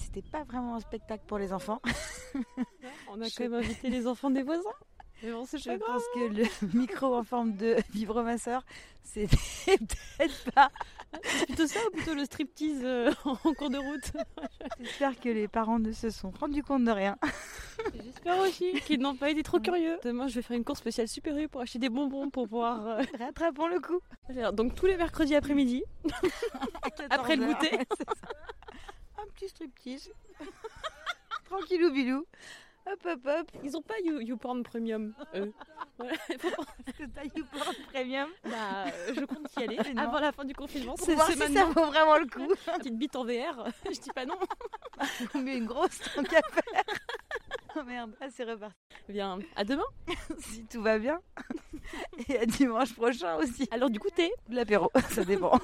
C'était pas vraiment un spectacle pour les enfants. On a Je- quand même invité les enfants des voisins. Mais bon, c'est Je pense que le micro en forme de vibromasseur, c'était peut-être pas. C'est plutôt ça ou plutôt le striptease euh, en cours de route? J'espère que les parents ne se sont rendus compte de rien. J'espère aussi qu'ils n'ont pas été trop curieux. Demain, je vais faire une course spéciale Super U pour acheter des bonbons pour pouvoir. euh, Rattrapons le coup. Donc tous les mercredis après-midi. Après le 14 heures, goûter. ouais, c'est ça. Un petit striptease. Tranquillou bilou. Hop hop hop. Ils ont pas You- YouPorn Premium, eux. Voilà, il faut pas- Est-ce que t'as YouPorn Premium Bah, euh, je compte y aller avant la fin du confinement. Pour C'est voir si ça vaut vraiment le coup. Petite bite en VR. Je dis pas non. Mais une grosse tant qu'à faire. Oh merde, ah, c'est reparti. Bien, à demain. Si tout va bien. Et à dimanche prochain aussi. Alors du coup. De l'apéro, ça dépend.